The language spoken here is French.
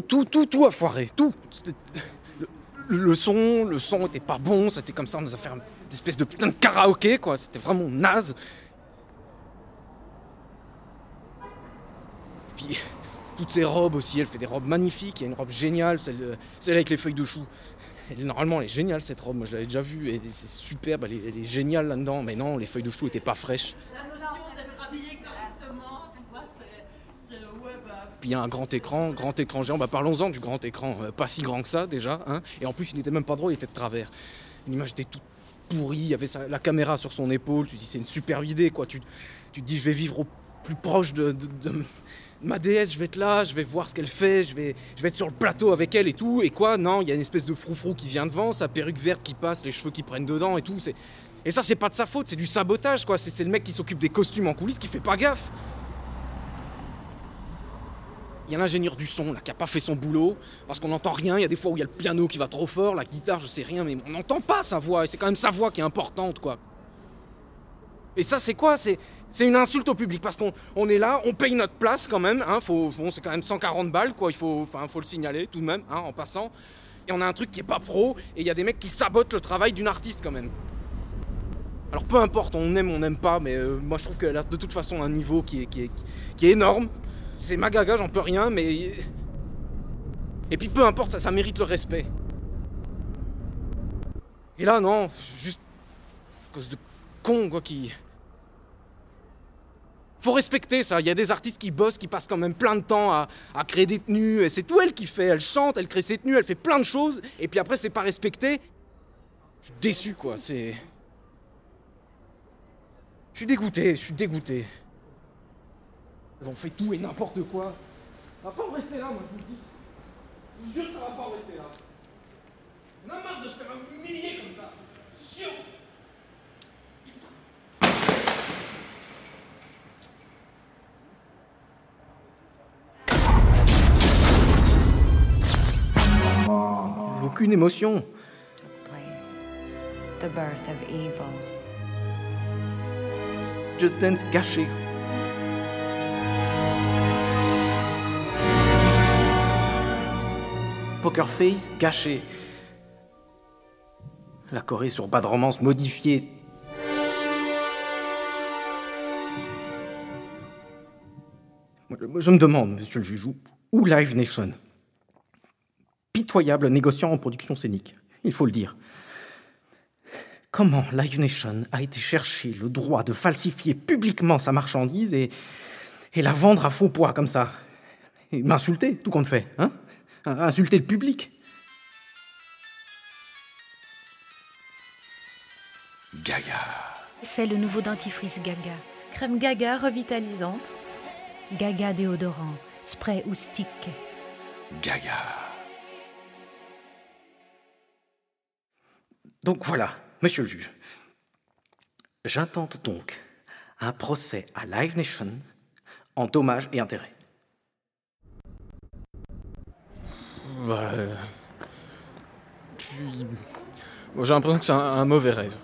tout, tout, tout, tout a foiré, tout. Le, son, le son était pas bon, c'était comme ça, on nous a fait une espèce de putain de karaoké, quoi. C'était vraiment naze. Puis toutes ces robes aussi, elle fait des robes magnifiques. Il y a une robe géniale, celle, de- celle avec les feuilles de chou. Normalement, elle est géniale cette robe. Moi, je l'avais déjà vue et c'est superbe. Elle est, elle est géniale là-dedans. Mais non, les feuilles de chou étaient pas fraîches d'être habillé correctement, tu vois, c'est. c'est- Ouais, bah. Puis il y a un grand écran, grand écran géant. Bah, parlons-en du grand écran. Euh, pas si grand que ça déjà. Hein. Et en plus, il n'était même pas droit, il était de travers. L'image était toute pourrie. Il y avait la caméra sur son épaule. Tu dis, c'est une super idée, quoi. Tu, tu te dis, je vais vivre au plus proche de, ma déesse. Je vais être là, je vais voir ce qu'elle fait. Je vais, je vais être sur le plateau avec elle et tout. Et quoi? Non, il y a une espèce de froufrou qui vient devant, sa perruque verte qui passe, les cheveux qui prennent dedans et tout. Et ça, c'est pas de sa faute, c'est du sabotage, quoi. C'est le mec qui s'occupe des costumes en coulisses qui fait pas gaffe. Il y a l'ingénieur du son là qui a pas fait son boulot parce qu'on n'entend rien. Il y a des fois où il y a le piano qui va trop fort, la guitare, je sais rien, mais on n'entend pas sa voix. Et c'est quand même sa voix qui est importante, quoi. Et ça, c'est quoi? C'est une insulte au public parce qu'on on est là, on paye notre place quand même. Hein, c'est quand même 140 balles, quoi. Il faut, le signaler tout de même, hein, en passant. Et on a un truc qui est pas pro. Et il y a des mecs qui sabotent le travail d'une artiste quand même. Alors peu importe, on aime, on n'aime pas, mais euh, moi je trouve qu'elle a de toute façon un niveau qui est, qui est, qui est énorme. C'est ma gaga, j'en peux rien, mais. Et puis peu importe, ça, mérite le respect. Et là, non, juste. à cause de con, quoi, qui. Faut respecter ça. Il y a des artistes qui bossent, qui passent quand même plein de temps à, à créer des tenues. Et c'est tout elle qui fait. Elle chante, elle crée ses tenues, elle fait plein de choses. Et puis après, c'est pas respecté. Je suis déçu, quoi. C'est. Je suis dégoûté, je suis dégoûté. Ils ont fait tout et n'importe quoi. Ça va pas en rester là, moi, je vous le dis. Je vous jure que ça va pas en rester là. On a marre de se faire humilier comme ça. Chiant Aucune émotion. Just Dance gâché. Poker Face gâché. La Corée sur Bad Romance modifiée. Je- me demande, monsieur le juge, où- Live Nation? Pitoyable négociant en production scénique, il faut le dire. Comment Live Nation a été chercher le droit de falsifier publiquement sa marchandise et, et la vendre à faux poids comme ça? Et m'insulter, tout compte fait, hein? Insulter le public Gaga. C'est le nouveau dentifrice Gaga. Crème Gaga revitalisante. Gaga déodorant, spray ou stick. Gaga. Donc voilà, monsieur le juge. J'intente donc un procès à Live Nation en dommages et intérêts. Bah, euh, J'ai l'impression que c'est un, un mauvais rêve.